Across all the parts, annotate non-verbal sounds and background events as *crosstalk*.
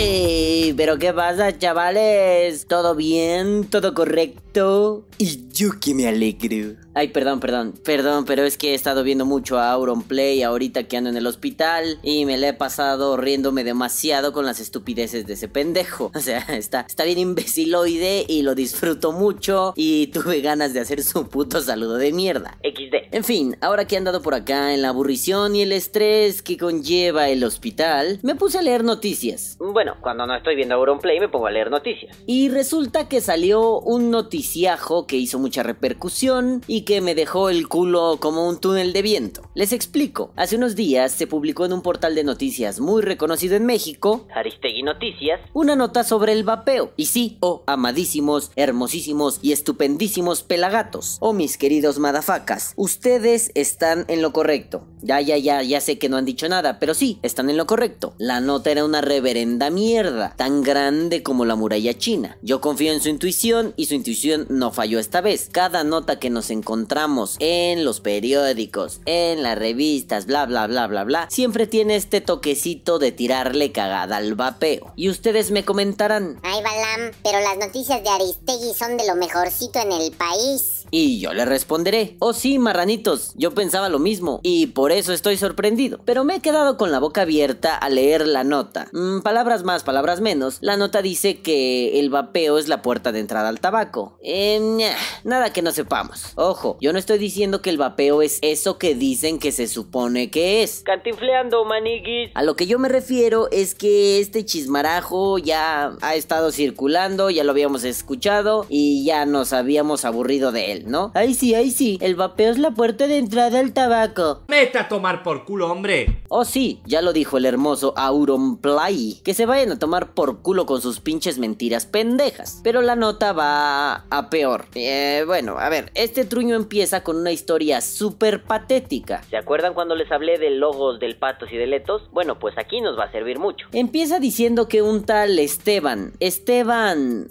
Hey, pero ¿qué pasa, chavales? ¿Todo bien? ¿Todo correcto? Y yo que me alegro. Ay, perdón, perdón, perdón, pero es que he estado viendo mucho a Auronplay ahorita que ando en el hospital y me la he pasado riéndome demasiado con las estupideces de ese pendejo. *laughs* O sea, está, está bien imbeciloide y lo disfruto mucho y tuve ganas de hacer su puto saludo de mierda. XD. En fin, ahora que he andado por acá en la aburrición y el estrés que conlleva el hospital, me puse a leer noticias. Bueno, cuando no estoy viendo Auronplay me pongo a leer noticias. Y resulta que salió un noticiajo que hizo mucha repercusión y que me dejó el culo como un túnel de viento. Les explico. Hace unos días se publicó en un portal de noticias muy reconocido en México, Aristegui Noticias, una nota sobre el vapeo. Y sí, oh amadísimos, hermosísimos y estupendísimos pelagatos, oh mis queridos madafacas, ustedes están en lo correcto. Ya, ya, ya, ya sé que no han dicho nada, pero sí, están en lo correcto. La nota era una reverenda mierda, tan grande como la muralla china. Yo confío en su intuición y su intuición no falló esta vez. Cada nota que nos encontramos en los periódicos, en las revistas, bla, bla, bla, bla, bla, siempre tiene este toquecito de tirarle cagada al vapeo. Y ustedes me comentarán. Ay, Balam, pero las noticias de Aristegui son de lo mejorcito en el país. Y yo le responderé, oh sí, marranitos, yo pensaba lo mismo y por eso estoy sorprendido. Pero me he quedado con la boca abierta al leer la nota. Mm, palabras más, palabras menos, la nota dice que el vapeo es la puerta de entrada al tabaco. Eh, nada que no sepamos. Ojo, yo no estoy diciendo que el vapeo es eso que dicen que se supone que es. Cantinfleando, maniguis. A lo que yo me refiero es que este chismarajo ya ha estado circulando, ya lo habíamos escuchado y ya nos habíamos aburrido de él. ¿No? Ay sí, ay sí, el vapeo es la puerta de entrada al tabaco. Meta a tomar por culo, hombre. Oh sí, ya lo dijo el hermoso Auronplay, que se vayan a tomar por culo con sus pinches mentiras pendejas. Pero la nota va a peor. Eh, bueno, a ver, este truño empieza con una historia súper patética. ¿Se acuerdan cuando les hablé de logos del patos y de letos? Bueno, pues aquí nos va a servir mucho. Empieza diciendo que un tal Esteban, Esteban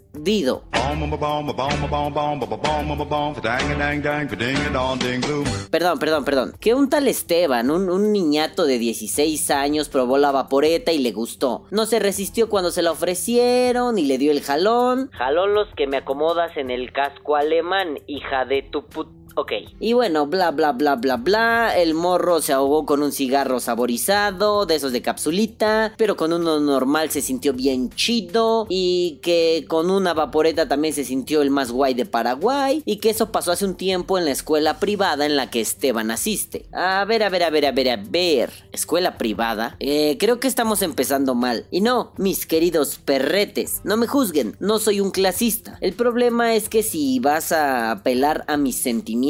Perdón, perdón, perdón. Que un tal Esteban, un, un, niñato de 16 años, probó la vaporeta y le gustó. No se resistió cuando se la ofrecieron y le dio el jalón. Jalón los que me acomodas en el casco alemán, hija de tu put... Ok. Y bueno, bla bla bla bla bla. El morro se ahogó con un cigarro saborizado, de esos de capsulita, pero con uno normal se sintió bien chido. Y que con una vaporeta también se sintió el más guay de Paraguay. Y que eso pasó hace un tiempo en la escuela privada en la que Esteban asiste. A ver, a ver, a ver, a ver, a ver. ¿Escuela privada? Eh, creo que estamos empezando mal. Y no, mis queridos perretes, no me juzguen, no soy un clasista. El problema es que si vas a apelar a mis sentimientos,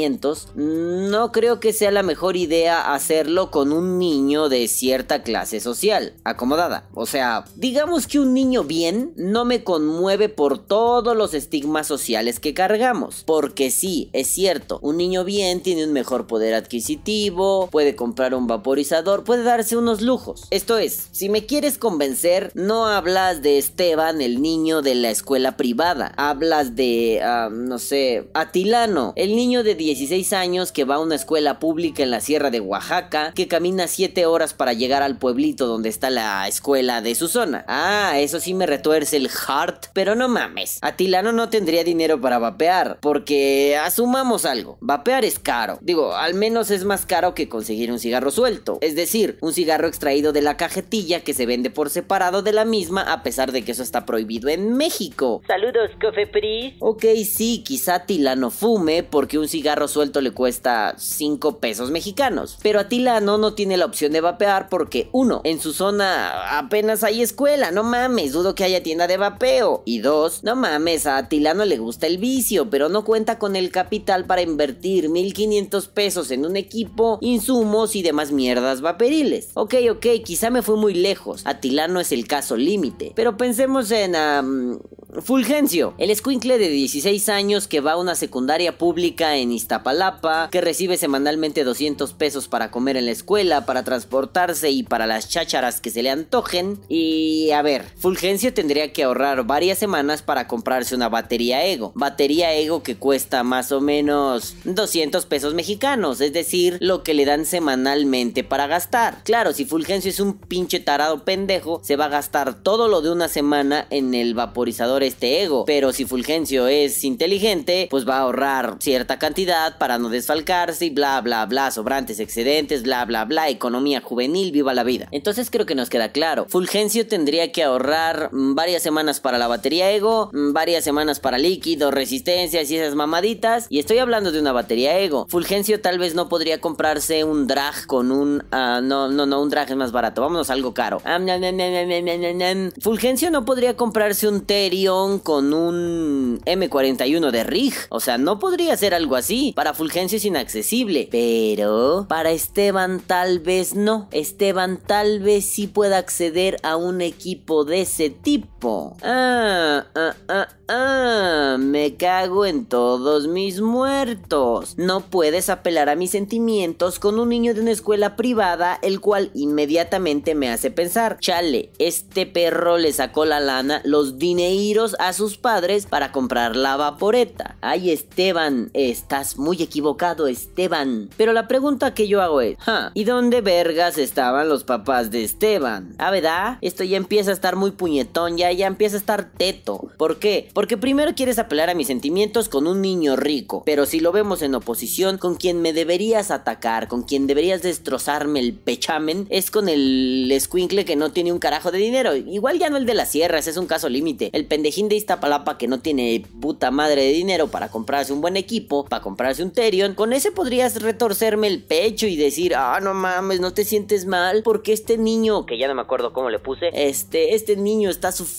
no creo que sea la mejor idea hacerlo con un niño de cierta clase social, acomodada. O sea, digamos que un niño bien no me conmueve por todos los estigmas sociales que cargamos. Porque sí, es cierto, un niño bien tiene un mejor poder adquisitivo, puede comprar un vaporizador, puede darse unos lujos. Esto es, si me quieres convencer, no hablas de Esteban, el niño de la escuela privada. Hablas de, uh, no sé, Atilano, el niño de 16 años que va a una escuela pública en la sierra de Oaxaca, que camina 7 horas para llegar al pueblito donde está la escuela de su zona. Ah, eso sí me retuerce el heart, pero no mames. Atilano no tendría dinero para vapear, porque asumamos algo, vapear es caro. Digo, al menos es más caro que conseguir un cigarro suelto, es decir, un cigarro extraído de la cajetilla que se vende por separado de la misma a pesar de que eso está prohibido en México. Saludos, Cofepris. Ok, sí, quizá Atilano fume porque un cigarro suelto le cuesta 5 pesos mexicanos. Pero a Tilano no tiene la opción de vapear porque, uno, en su zona apenas hay escuela, no mames, dudo que haya tienda de vapeo. Y dos, no mames, a Tilano le gusta el vicio, pero no cuenta con el capital para invertir 1500 pesos en un equipo, insumos y demás mierdas vaperiles. Ok, ok, quizá me fui muy lejos. Atilano es el caso límite. Pero pensemos en Fulgencio, el escuincle de 16 años que va a una secundaria pública en Iztapalapa, que recibe semanalmente 200 pesos para comer en la escuela, para transportarse y para las chácharas que se le antojen. Y a ver, Fulgencio tendría que ahorrar varias semanas para comprarse una batería Ego. Batería Ego que cuesta más o menos 200 pesos mexicanos, es decir, lo que le dan semanalmente para gastar. Claro, si Fulgencio es un pinche tarado pendejo, se va a gastar todo lo de una semana en el vaporizador este Ego. Pero si Fulgencio es inteligente, pues va a ahorrar cierta cantidad para no desfalcarse y bla bla bla, sobrantes, excedentes, bla bla bla, economía juvenil, viva la vida. Entonces creo que nos queda claro. Fulgencio tendría que ahorrar mm, varias semanas para la batería Ego, mm, varias semanas para líquido, resistencias y esas mamaditas. Y estoy hablando de una batería Ego. Fulgencio tal vez no podría comprarse un drag con un... ah, no, no, no, un drag es más barato. Vámonos algo caro. Fulgencio no podría comprarse un Con un M41 de Rig. O sea, no podría hacer algo así. Para Fulgencio es inaccesible. Pero para Esteban tal vez no. Esteban tal vez sí pueda acceder a un equipo de ese tipo. Ah, ah, ah, ah. Me cago en todos mis muertos. No puedes apelar a mis sentimientos con un niño de una escuela privada, el cual inmediatamente me hace pensar, chale, este perro le sacó la lana, los dineiros a sus padres para comprar la vaporeta. Ay, Esteban, estás muy equivocado, Esteban. Pero la pregunta que yo hago es, "Ja, ¿y dónde vergas estaban los papás de Esteban? Ah, ¿verdad? Esto ya empieza a estar muy puñetón, ya, ya empieza a estar teto. ¿Por qué? Porque primero quieres apelar a mis sentimientos con un niño rico, pero si lo vemos en oposición, con quien me deberías atacar, con quien deberías destrozarme el pechamen, es con el escuincle que no tiene un carajo de dinero. Igual ya no el de las sierras, es un caso límite. El pendejín de Iztapalapa que no tiene puta madre de dinero para comprarse un buen equipo, para comprarse un Terion, con ese podrías retorcerme el pecho y decir, ah, no mames, no te sientes mal, porque este niño, Que ya no me acuerdo cómo le puse. este, este niño está sufriendo,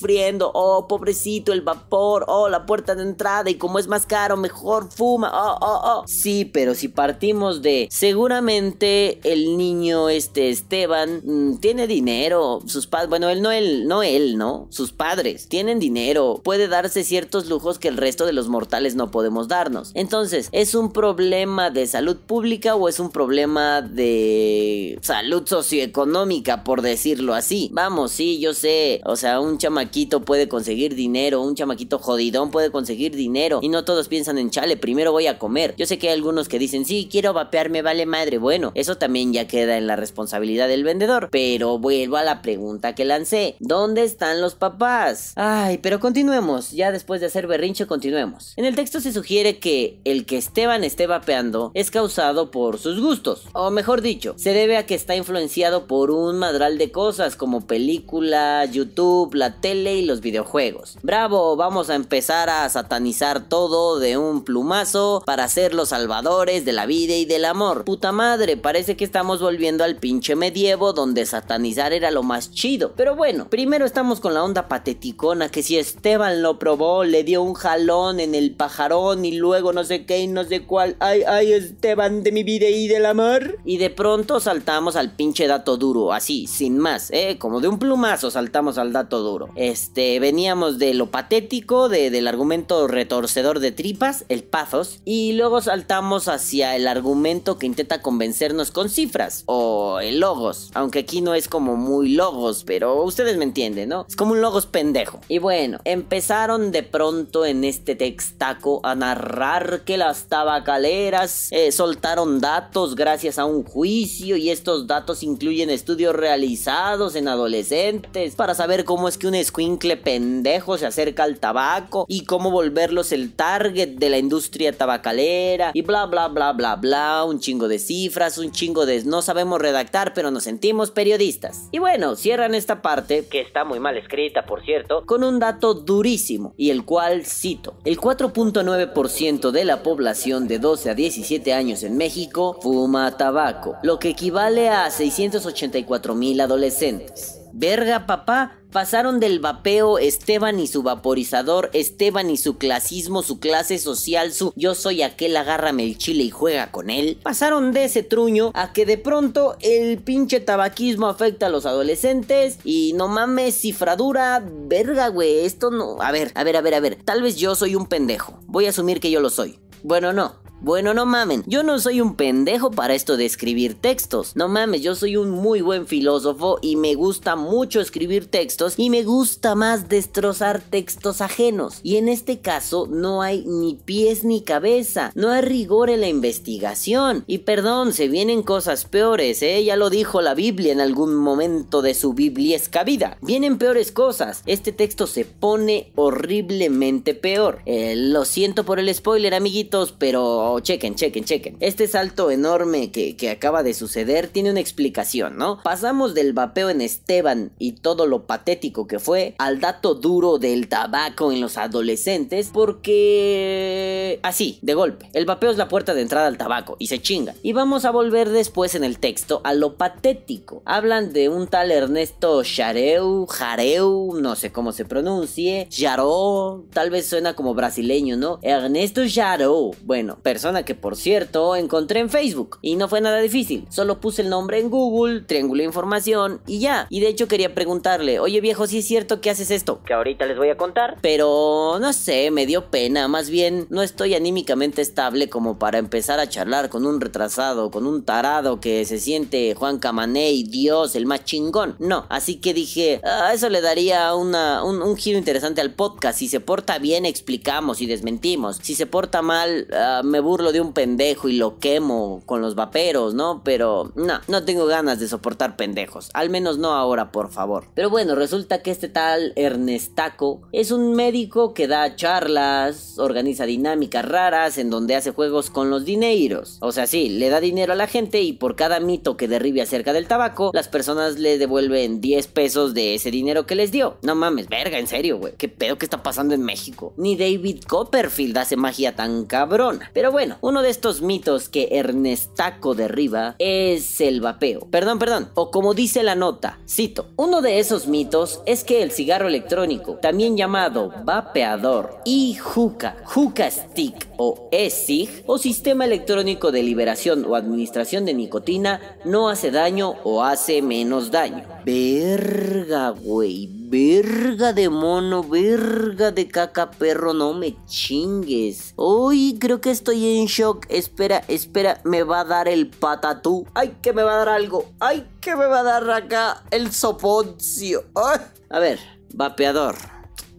oh, pobrecito, el vapor, oh, la puerta de entrada, y como es más caro, mejor fuma, oh, oh, oh. Sí, pero si partimos de, seguramente el niño, este, Esteban, mm, tiene dinero, sus padres, bueno, él no, él, no él, ¿no? Sus padres tienen dinero, puede darse ciertos lujos que el resto de los mortales no podemos darnos. Entonces, ¿es un problema de salud pública o es un problema de salud socioeconómica, por decirlo así? Vamos, sí, yo sé, o sea, un chamaquito puede conseguir dinero, un chamaquito jodidón puede conseguir dinero y no todos piensan en chale, primero voy a comer. Yo sé que hay algunos que dicen, sí, quiero vapear, me vale madre. Bueno, eso también ya queda en la responsabilidad del vendedor, pero vuelvo a la pregunta que lancé. ¿Dónde están los papás? Ay, pero continuemos, ya después de hacer berrinche, continuemos. En el texto se sugiere que el que Esteban esté vapeando es causado por sus gustos, o mejor dicho, se debe a que está influenciado por un madral de cosas como película, YouTube, la tele y los videojuegos. Bravo, vamos a empezar a satanizar todo de un plumazo para ser los salvadores de la vida y del amor. Puta madre, parece que estamos volviendo al pinche medievo donde satanizar era lo más chido. Pero bueno, primero estamos con la onda pateticona que si Esteban lo probó, le dio un jalón en el pajarón y luego no sé qué y no sé cuál. Ay, ay, Esteban de mi vida y del amor. Y de pronto saltamos al pinche dato duro, así, sin más, eh, como de un plumazo saltamos al dato duro. Este, veníamos de lo patético, de, del argumento retorcedor de tripas, el pathos, y luego saltamos hacia el argumento que intenta convencernos con cifras, o el logos, aunque aquí no es como muy logos, pero ustedes me entienden, ¿no? Es como un logos pendejo. Y bueno, empezaron de pronto en este textaco a narrar que las tabacaleras eh, soltaron datos gracias a un juicio y estos datos incluyen estudios realizados en adolescentes para saber cómo es que un escuincle pendejo se acerca al tabaco y cómo volverlos el target de la industria tabacalera y bla bla bla bla bla, un chingo de cifras, un chingo de no sabemos redactar pero nos sentimos periodistas. Y bueno, cierran esta parte Que está muy mal escrita, por cierto. con un dato durísimo y el cual cito. El 4.9% de la población de 12 a 17 años en México fuma tabaco, lo que equivale a 684 mil adolescentes. Verga, papá. Pasaron del vapeo Esteban y su vaporizador, Esteban y su clasismo, su clase social, su yo soy aquel agárrame el chile y juega con él. Pasaron de ese truño a que de pronto el pinche tabaquismo afecta a los adolescentes y no mames, cifradura, verga, güey, esto no... A ver, a ver, a ver, a ver, tal vez yo soy un pendejo. Voy a asumir que yo lo soy. Bueno, no, bueno, no mamen, yo no soy un pendejo para esto de escribir textos. No mames, yo soy un muy buen filósofo y me gusta mucho escribir textos y me gusta más destrozar textos ajenos. Y en este caso no hay ni pies ni cabeza, no hay rigor en la investigación. Y perdón, se vienen cosas peores, ¿eh? Ya lo dijo la Biblia en algún momento de su bibliesca vida. Vienen peores cosas. Este texto se pone horriblemente peor. Eh, lo siento por el spoiler, amiguitos, pero chequen, chequen, chequen. Este salto enorme que, que acaba de suceder tiene una explicación, ¿no? Pasamos del vapeo en Esteban y todo lo patético que fue al dato duro del tabaco en los adolescentes porque... Así, de golpe. El vapeo es la puerta de entrada al tabaco y se chinga. Y vamos a volver después en el texto a lo patético. Hablan de un tal Ernesto Chareu, Jareu, no sé cómo se pronuncie, Jaró, tal vez suena como brasileño, ¿no? Ernesto Jarou. Bueno, persona que por cierto encontré en Facebook y no fue nada difícil. Solo puse el nombre en Google, triangulé información y ya. Y de hecho quería preguntarle, oye viejo, si es cierto que haces esto. Que ahorita les voy a contar. Pero no sé, me dio pena. Más bien, no estoy anímicamente estable como para empezar a charlar con un retrasado, con un tarado que se siente Juan Camaney, Dios, el más chingón. No, así que dije, ah, eso le daría una, un, giro interesante al podcast. Si se porta bien, explicamos y desmentimos. Si se porta mal, uh, me burlo de un pendejo y lo quemo con los vaperos, ¿no? Pero no, no tengo ganas de soportar pendejos. Al menos no ahora, por favor. Pero bueno, resulta que este tal Ernestaco es un médico que da charlas, organiza dinámicas raras en donde hace juegos con los dineros. O sea, sí, le da dinero a la gente y por cada mito que derribe acerca del tabaco, las personas le devuelven 10 pesos de ese dinero que les dio. No mames, verga, en serio, güey. ¿Qué pedo que está pasando en México? Ni David Copperfield hace magia tan cabrona. Pero bueno, uno de estos mitos que Ernestaco derriba es el vapeo. Perdón, perdón. O como dice la nota, cito, uno de esos mitos es que el cigarro electrónico, también llamado vapeador y juca, juca stick o e-cig o sistema electrónico de liberación o administración de nicotina no hace daño o hace menos daño. Verga, güey. Verga de mono, verga de caca perro, no me chingues. Uy, creo que estoy en shock. Espera, espera, me va a dar el patatú. Ay, que me va a dar algo. Ay, que me va a dar acá el soponcio. A ver, vapeador.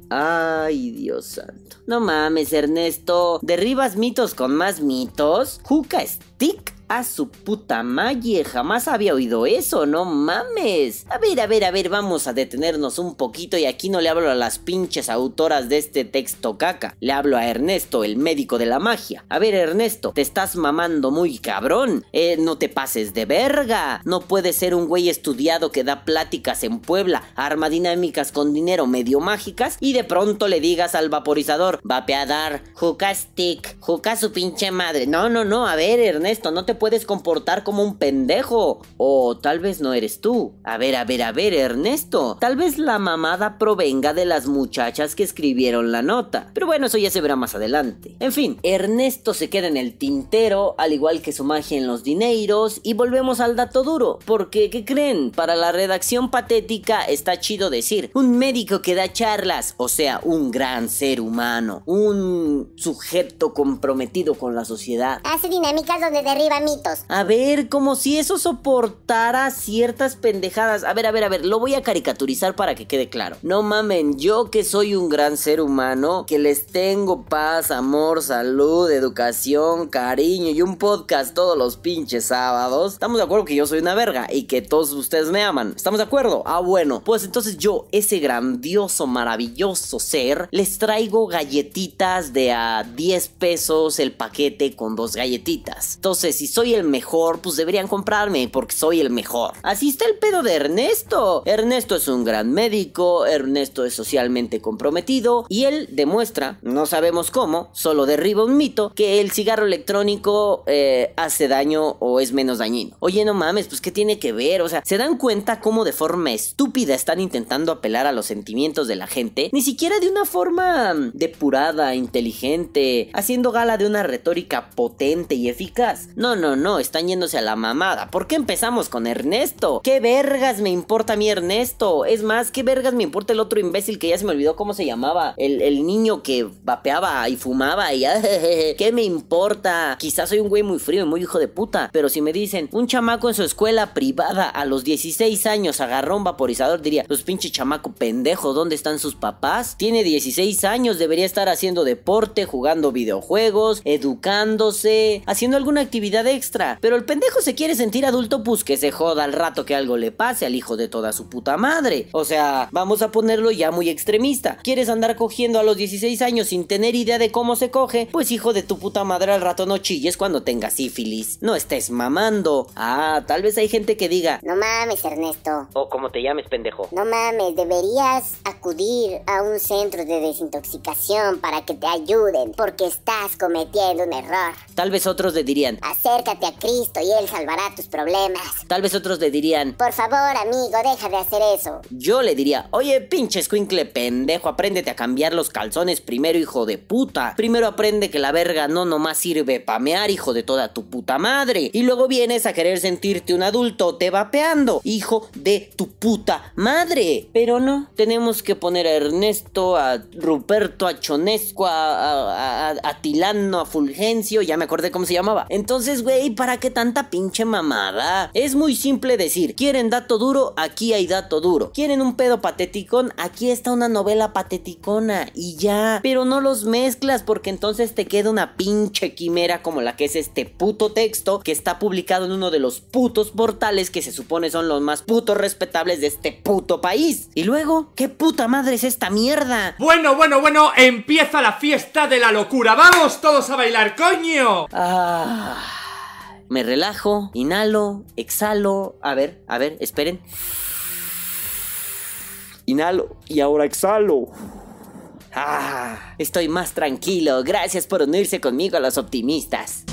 Ay, Dios santo. No mames, Ernesto. ¿Derribas mitos con más mitos? ¿Juca Stick? A su puta madre, jamás había oído eso, no mames. A ver, a ver, a ver, vamos a detenernos un poquito y aquí no le hablo a las pinches autoras de este texto caca. Le hablo a Ernesto, el médico de la magia. A ver, Ernesto, te estás mamando muy cabrón. Eh, no te pases de verga. No puedes ser un güey estudiado que da pláticas en Puebla, arma dinámicas con dinero medio mágicas y de pronto le digas al vaporizador, vapeadar, juca stick, juca su pinche madre. No, no, no, a ver, Ernesto, no te puedes comportar como un pendejo. O tal vez no eres tú. A ver, a ver, a ver, Ernesto. Tal vez la mamada provenga de las muchachas que escribieron la nota. Pero bueno, eso ya se verá más adelante. En fin, Ernesto se queda en el tintero, al igual que su magia en los dineros. Y volvemos al dato duro. Porque, ¿qué creen? Para la redacción patética está chido decir un médico que da charlas, o sea, un gran ser humano, un sujeto comprometido con la sociedad. Hace dinámicas donde derriba A ver, como si eso soportara ciertas pendejadas. A ver, a ver, a ver, lo voy a caricaturizar para que quede claro. No mamen, yo que soy un gran ser humano, que les tengo paz, amor, salud, educación, cariño y un podcast todos los pinches sábados. Estamos de acuerdo que yo soy una verga y que todos ustedes me aman. ¿Estamos de acuerdo? Ah, bueno. Pues entonces yo, ese grandioso, maravilloso ser, les traigo galletitas de a 10 pesos el paquete con dos galletitas. Entonces, si son soy el mejor, pues deberían comprarme porque soy el mejor. Así está el pedo de Ernesto. Ernesto es un gran médico, Ernesto es socialmente comprometido y él demuestra, no sabemos cómo, solo derriba un mito, que el cigarro electrónico eh, hace daño o es menos dañino. Oye, no mames, pues ¿qué tiene que ver? O sea, ¿se dan cuenta cómo de forma estúpida están intentando apelar a los sentimientos de la gente? Ni siquiera de una forma mm, depurada, inteligente, haciendo gala de una retórica potente y eficaz. No, no, no, están yéndose a la mamada. ¿Por qué empezamos con Ernesto? ¿Qué vergas me importa a mí Ernesto? Es más, ¿qué vergas me importa el otro imbécil que ya se me olvidó cómo se llamaba? El, niño que vapeaba y fumaba. *laughs* ¿Qué me importa? Quizás soy un güey muy frío y muy hijo de puta, pero si me dicen, un chamaco en su escuela privada a los 16 años agarró un vaporizador, diría, los pinche chamaco pendejo, ¿dónde están sus papás? Tiene 16 años, debería estar haciendo deporte, jugando videojuegos, educándose, haciendo alguna actividad extra. Pero el pendejo se quiere sentir adulto, pues que se joda al rato que algo le pase al hijo de toda su puta madre. O sea, vamos a ponerlo ya muy extremista. ¿Quieres andar cogiendo a los 16 años sin tener idea de cómo se coge? Pues hijo de tu puta madre al rato no chilles cuando tengas sífilis. No estés mamando. Ah, tal vez hay gente que diga, No mames, Ernesto. O como te llames, pendejo. No mames, deberías acudir a un centro de desintoxicación para que te ayuden, porque estás cometiendo un error. tal vez otros le dirían, Acércate a Cristo y Él salvará tus problemas. tal vez otros le dirían, Por favor, amigo, deja de hacer eso. Yo le diría, oye, pinche escuincle pendejo, apréndete a cambiar los calzones primero, hijo de puta. Primero aprende que la verga no nomás sirve pa' mear, hijo de toda tu puta madre. Y luego vienes a querer sentirte un adulto te vapeando, hijo de tu puta madre. Pero no, tenemos que poner a Ernesto, a Ruperto, a Chonesco, a, a, a- a Tilano, a Fulgencio, ya me acordé cómo se llamaba. Entonces, güey, ¿para qué tanta pinche mamada? Es muy simple decir, ¿quieren dato duro? Aquí hay dato duro. ¿Quieren un pedo pateticón? Aquí está una novela pateticona y ya. Pero no los mezclas porque entonces te queda una pinche quimera como la que es este puto texto que está publicado en uno de los putos portales que se supone son los más putos respetables de este puto país. Y luego, ¿qué puta madre es esta mierda? Bueno, bueno, bueno, empieza la fiesta de la locura. ¡Vamos todos a bailar, coño! Ah, me relajo, inhalo, exhalo. A ver, a ver, esperen. Inhalo y ahora exhalo. Ah, estoy más tranquilo. Gracias por unirse conmigo a los optimistas.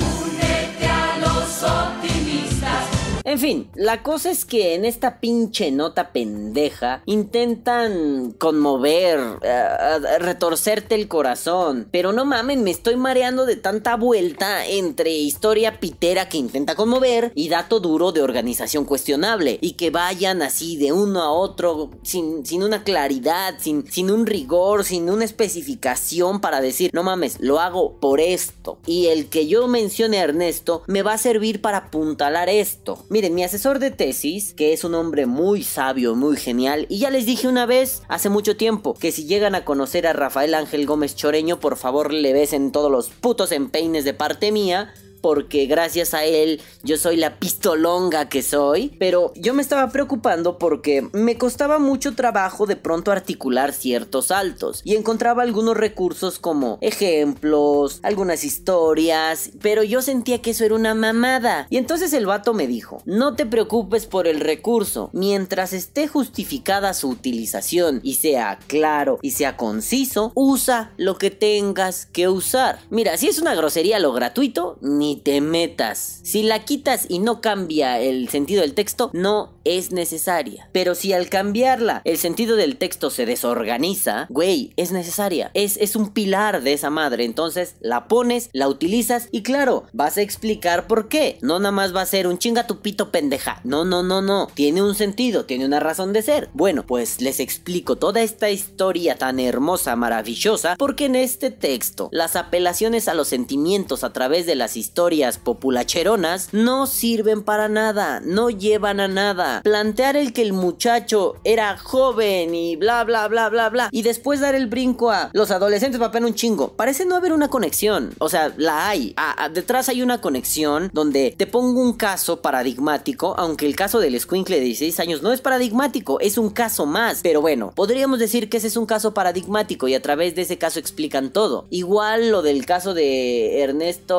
En fin, la cosa es que en esta pinche nota pendeja intentan conmover, eh, retorcerte el corazón. Pero no mamen, me estoy mareando de tanta vuelta entre historia pitera que intenta conmover y dato duro de organización cuestionable. Y que vayan así de uno a otro sin, sin una claridad, sin, sin un rigor, sin una especificación para decir, no mames, lo hago por esto. Y el que yo mencione a Ernesto me va a servir para apuntalar esto. Miren, mi asesor de tesis, que es un hombre muy sabio, muy genial, y ya les dije una vez, hace mucho tiempo, que si llegan a conocer a Rafael Ángel Gómez Choreño, por favor le besen todos los putos empeines de parte mía. Porque gracias a él yo soy la pistolonga que soy. Pero yo me estaba preocupando porque me costaba mucho trabajo de pronto articular ciertos saltos. Y encontraba algunos recursos como ejemplos, algunas historias. Pero yo sentía que eso era una mamada. Y entonces el vato me dijo, no te preocupes por el recurso. Mientras esté justificada su utilización y sea claro y sea conciso, usa lo que tengas que usar. Mira, si es una grosería lo gratuito, ni te metas. Si la quitas y no cambia el sentido del texto, no es necesaria. Pero si al cambiarla el sentido del texto se desorganiza, güey, es necesaria. Es, es un pilar de esa madre. Entonces la pones, la utilizas y claro, vas a explicar por qué. No nada más va a ser un chinga tu pito pendeja. No, no, no, no. Tiene un sentido, tiene una razón de ser. Bueno, pues les explico toda esta historia tan hermosa, maravillosa, porque en este texto las apelaciones a los sentimientos a través de las historias populacheronas no sirven para nada, no llevan a nada. Plantear el que el muchacho era joven y bla bla bla bla bla y después dar el brinco a los adolescentes papean un chingo. Parece no haber una conexión. O sea, la hay. Detrás hay una conexión donde te pongo un caso paradigmático, aunque el caso del escuincle de 16 años no es paradigmático, es un caso más. Pero bueno, podríamos decir que ese es un caso paradigmático y a través de ese caso explican todo. Igual lo del caso de Ernesto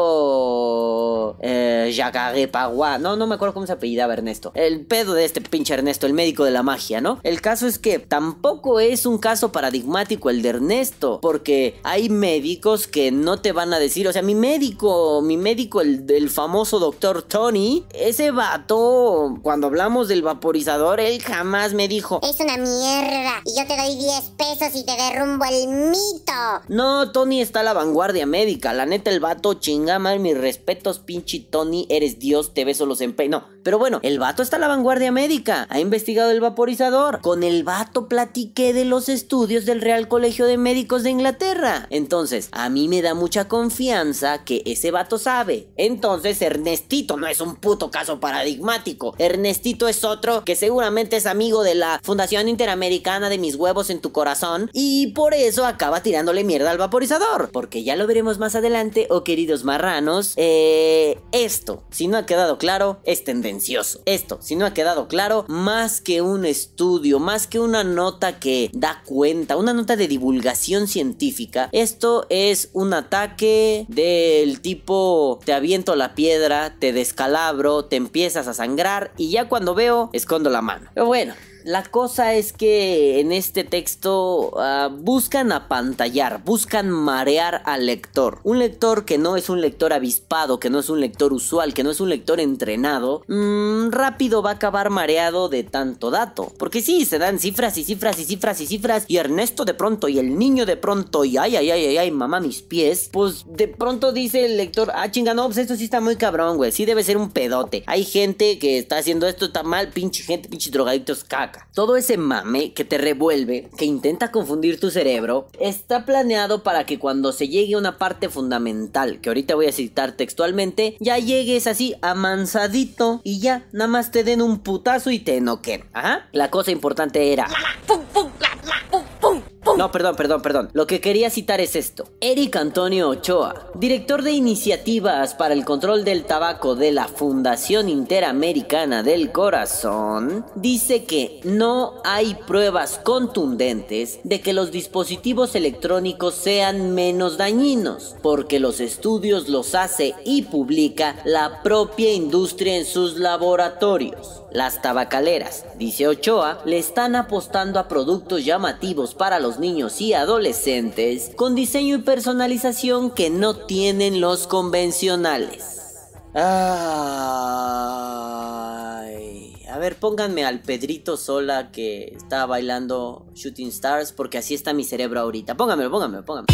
Eh, Jacare Pagua. No, no me acuerdo cómo se apellidaba Ernesto. El pedo de este pinche Ernesto, el médico de la magia, ¿no? El caso es que tampoco es un caso paradigmático el de Ernesto, porque hay médicos que no te van a decir, o sea, mi médico, mi médico, el, el famoso doctor Tony, ese vato, cuando hablamos del vaporizador, él jamás me dijo, Es una mierda. Y yo te doy 10 pesos y te derrumbo el mito. No, Tony está a la vanguardia médica. La neta, el vato chinga mal. Mis respetos, pinche Tony. Eres Dios, te beso los empe... No, pero bueno, el vato está a la vanguardia médica. Ha investigado el vaporizador. Con el vato platiqué de los estudios del Real Colegio de Médicos de Inglaterra. Entonces, a mí me da mucha confianza que ese vato sabe. Entonces, Ernestito no es un puto caso paradigmático. Ernestito es otro que seguramente es amigo de la Fundación Interamericana de mis huevos en tu corazón. Y por eso acaba tirándole mierda al vaporizador. Porque ya lo veremos más adelante, oh queridos marranos. Eh, esto, si no ha quedado claro, es Esto, si no ha quedado claro, más que un estudio, más que una nota que da cuenta, una nota de divulgación científica, esto es un ataque del tipo te aviento la piedra, te descalabro, te empiezas a sangrar y ya cuando veo, escondo la mano. Pero bueno. La cosa es que en este texto ah, buscan apantallar, buscan marear al lector. Un lector que no es un lector avispado, que no es un lector usual, que no es un lector entrenado, mm, rápido va a acabar mareado de tanto dato. Porque sí, se dan cifras y cifras y cifras y cifras. Y Ernesto de pronto y el niño de pronto y ay, ay, ay, ay, ay, mamá mis pies. Pues de pronto dice el lector, ah, chinga, no, pues esto sí está muy cabrón, güey. Sí debe ser un pedote. Hay gente que está haciendo esto, está mal, pinche gente, pinche drogadictos caca. Todo ese mame que te revuelve, que intenta confundir tu cerebro, está planeado para que cuando se llegue a una parte fundamental, que ahorita voy a citar textualmente, ya llegues así amansadito y ya, nada más te den un putazo y te noquen. Ajá. La cosa importante era... No, perdón, perdón, perdón. Lo que quería citar es esto. Eric Antonio Ochoa, director de iniciativas para el control del tabaco de la Fundación Interamericana del Corazón, dice que no hay pruebas contundentes de que los dispositivos electrónicos sean menos dañinos, porque los estudios los hace y publica la propia industria en sus laboratorios. Las tabacaleras, dice Ochoa, le están apostando a productos llamativos para los niños y adolescentes con diseño y personalización que no tienen los convencionales. Ay. A ver, pónganme al Pedrito Sola que está bailando Shooting Stars porque así está mi cerebro ahorita. Póngamelo, póngamelo, póngamelo.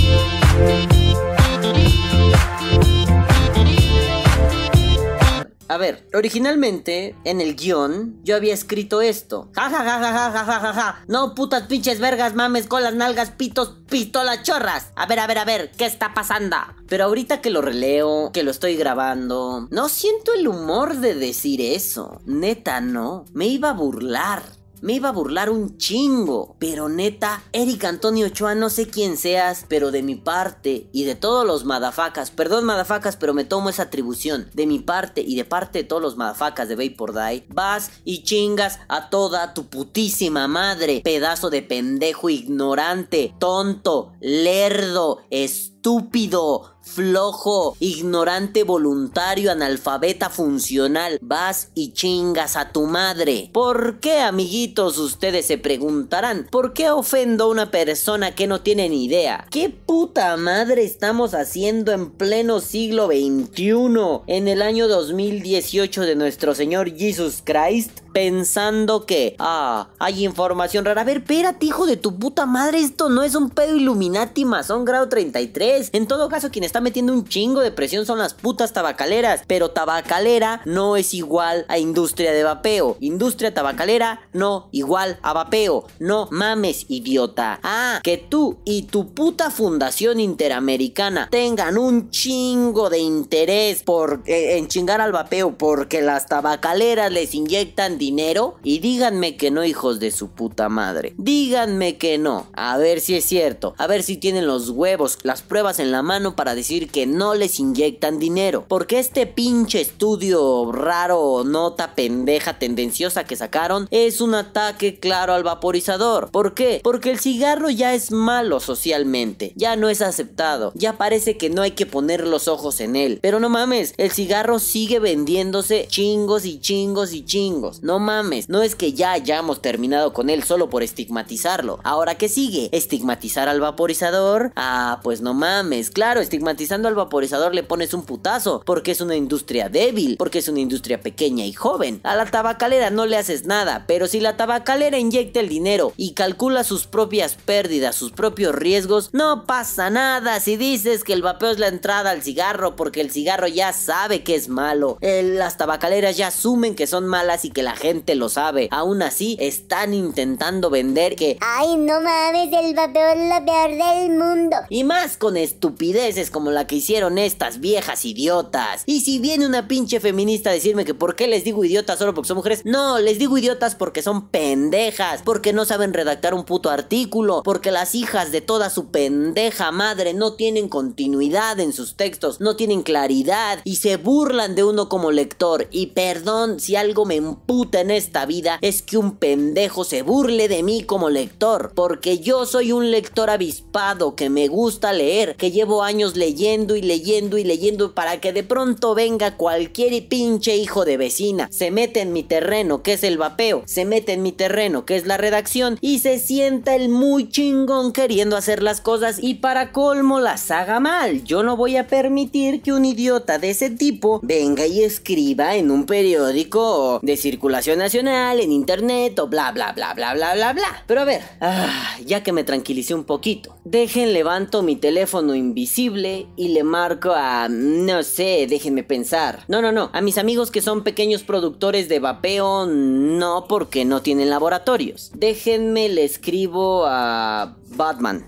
A ver, originalmente en el guion yo había escrito esto. Ja ja ja ja ja ja ja ja. No putas pinches vergas, mames, colas, nalgas, pitos, pistolas, chorras. A ver, a ver, a ver, ¿qué está pasando? Pero ahorita que lo releo, que lo estoy grabando, no siento el humor de decir eso. Neta, no. Me iba a burlar. Me iba a burlar un chingo. Pero neta, Eric Antonio Ochoa, no sé quién seas, pero de mi parte y de todos los madafacas, perdón madafacas, pero me tomo esa atribución. De mi parte y de parte de todos los madafacas de Vapor Die, vas y chingas a toda tu putísima madre. Pedazo de pendejo ignorante, tonto, lerdo, estúpido, flojo, ignorante voluntario, analfabeta funcional, vas y chingas a tu madre. ¿Por qué, amiguitos, ustedes se preguntarán? ¿Por qué ofendo a una persona que no tiene ni idea? ¿Qué puta madre estamos haciendo en pleno siglo XXI, en el año 2018 de nuestro Señor Jesus Christ? Pensando que, ah, hay información rara. A ver, espérate, hijo de tu puta madre, esto no es un pedo Illuminati masón grado 33. En todo caso, quien está metiendo un chingo de presión son las putas tabacaleras. Pero tabacalera no es igual a industria de vapeo. Industria tabacalera no igual a vapeo. No mames, idiota. Ah, que tú y tu puta fundación interamericana tengan un chingo de interés por, eh, en chingar al vapeo porque las tabacaleras les inyectan dinero? Y díganme que no, hijos de su puta madre. Díganme que no. A ver si es cierto. A ver si tienen los huevos, las pruebas en la mano para decir que no les inyectan dinero. Porque este pinche estudio raro, nota pendeja, tendenciosa que sacaron, es un ataque claro al vaporizador. ¿Por qué? Porque el cigarro ya es malo socialmente. Ya no es aceptado. Ya parece que no hay que poner los ojos en él. Pero no mames, el cigarro sigue vendiéndose chingos y chingos y chingos. No mames, no es que ya hayamos terminado con él solo por estigmatizarlo. Ahora que sigue, estigmatizar al vaporizador. Ah, pues no mames, claro, estigmatizando al vaporizador le pones un putazo, porque es una industria débil, porque es una industria pequeña y joven. A la tabacalera no le haces nada, pero si la tabacalera inyecta el dinero y calcula sus propias pérdidas, sus propios riesgos, no pasa nada si dices que el vapeo es la entrada al cigarro porque el cigarro ya sabe que es malo. las tabacaleras ya asumen que son malas y que la gente lo sabe. Aún así, están intentando vender que... Ay, no mames, el vapeo es la peor del mundo. Y más con estupideces como la que hicieron estas viejas idiotas. Y si viene una pinche feminista a decirme que por qué les digo idiotas solo porque son mujeres, no, les digo idiotas porque son pendejas, porque no saben redactar un puto artículo, porque las hijas de toda su pendeja madre no tienen continuidad en sus textos, no tienen claridad y se burlan de uno como lector. Y perdón si algo me emputa en esta vida es que un pendejo se burle de mí como lector, porque yo soy un lector avispado que me gusta leer, que llevo años leyendo y leyendo y leyendo para que de pronto venga cualquier pinche hijo de vecina, se mete en mi terreno que es el vapeo, se mete en mi terreno que es la redacción y se sienta el muy chingón queriendo hacer las cosas y para colmo las haga mal. Yo no voy a permitir que un idiota de ese tipo venga y escriba en un periódico de circulación nacional, en internet o bla bla bla bla bla bla bla. Pero a ver, ah, ya que me tranquilicé un poquito, dejen levanto mi teléfono invisible y le marco a no sé, déjenme pensar. No, no, no, a mis amigos que son pequeños productores de vapeo no porque no tienen laboratorios. Déjenme le escribo a Batman.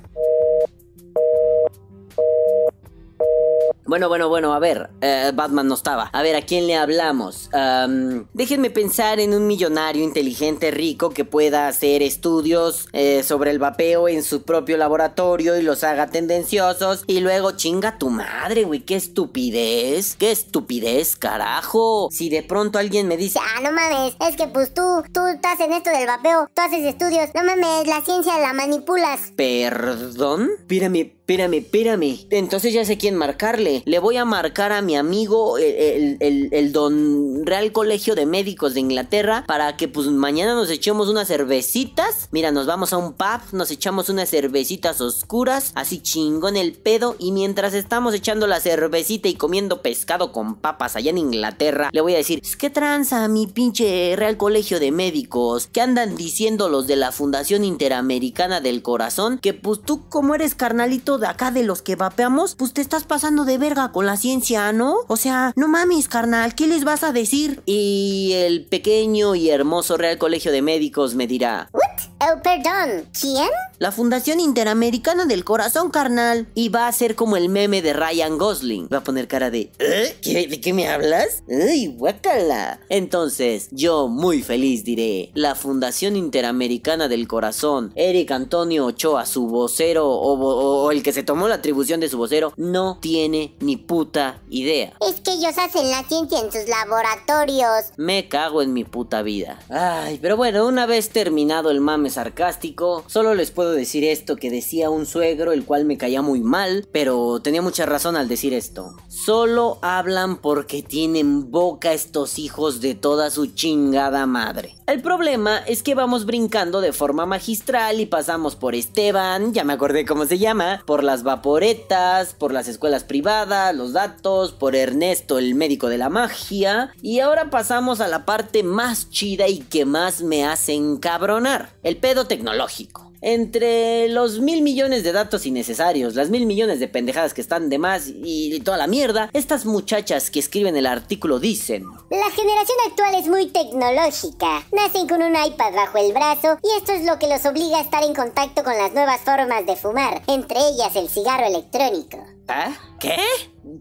Bueno, bueno, bueno, a ver, eh, Batman no estaba. A ver, ¿a quién le hablamos? déjenme pensar en un millonario inteligente, rico, que pueda hacer estudios eh, sobre el vapeo en su propio laboratorio y los haga tendenciosos. Y luego chinga tu madre, güey, qué estupidez. Qué estupidez, carajo. Si de pronto alguien me dice... Ah, no mames, es que pues tú, tú estás en esto del vapeo, tú haces estudios. No mames, la ciencia la manipulas. ¿Perdón? Pírame, Espérame, espérame. Entonces ya sé quién marcarle. Le voy a marcar a mi amigo, el, el, don Real Colegio de Médicos de Inglaterra, para que pues mañana nos echemos unas cervecitas. Mira, nos vamos a un pub, nos echamos unas cervecitas oscuras, así chingón el pedo. Y mientras estamos echando la cervecita y comiendo pescado con papas allá en Inglaterra, le voy a decir, ¿qué tranza mi pinche Real Colegio de Médicos? ¿Qué andan diciendo los de la Fundación Interamericana del Corazón? Que pues tú como eres carnalito de acá de los que vapeamos, pues te estás pasando de verga con la ciencia, ¿no? O sea, no mames, carnal, ¿qué les vas a decir? Y el pequeño y hermoso Real Colegio de Médicos me dirá... ¿What? Oh, perdón, ¿quién? La Fundación Interamericana del Corazón, carnal. Y va a ser como el meme de Ryan Gosling. Va a poner cara de... ¿Eh? ¿De qué me hablas? ¡Uy, guácala! Entonces, yo muy feliz diré... La Fundación Interamericana del Corazón, Eric Antonio Ochoa, su vocero o el que se tomó la atribución de su vocero no tiene ni puta idea. Es que ellos hacen la ciencia en sus laboratorios. Me cago en mi puta vida. Ay, pero bueno, una vez terminado el mame sarcástico, solo les puedo decir esto que decía un suegro, el cual me caía muy mal, pero tenía mucha razón al decir esto. Solo hablan porque tienen boca estos hijos de toda su chingada madre. El problema es que vamos brincando de forma magistral y pasamos por Esteban, ya me acordé cómo se llama, por las vaporetas, por las escuelas privadas, los datos, por Ernesto, el médico de la magia. Y ahora pasamos a la parte más chida y que más me hace encabronar, el pedo tecnológico. Entre los mil millones de datos innecesarios, las mil millones de pendejadas que están de más y toda la mierda, estas muchachas que escriben el artículo dicen... La generación actual es muy tecnológica. Nacen con un iPad bajo el brazo y esto es lo que los obliga a estar en contacto con las nuevas formas de fumar, entre ellas el cigarro electrónico. ¿Ah? ¿Qué?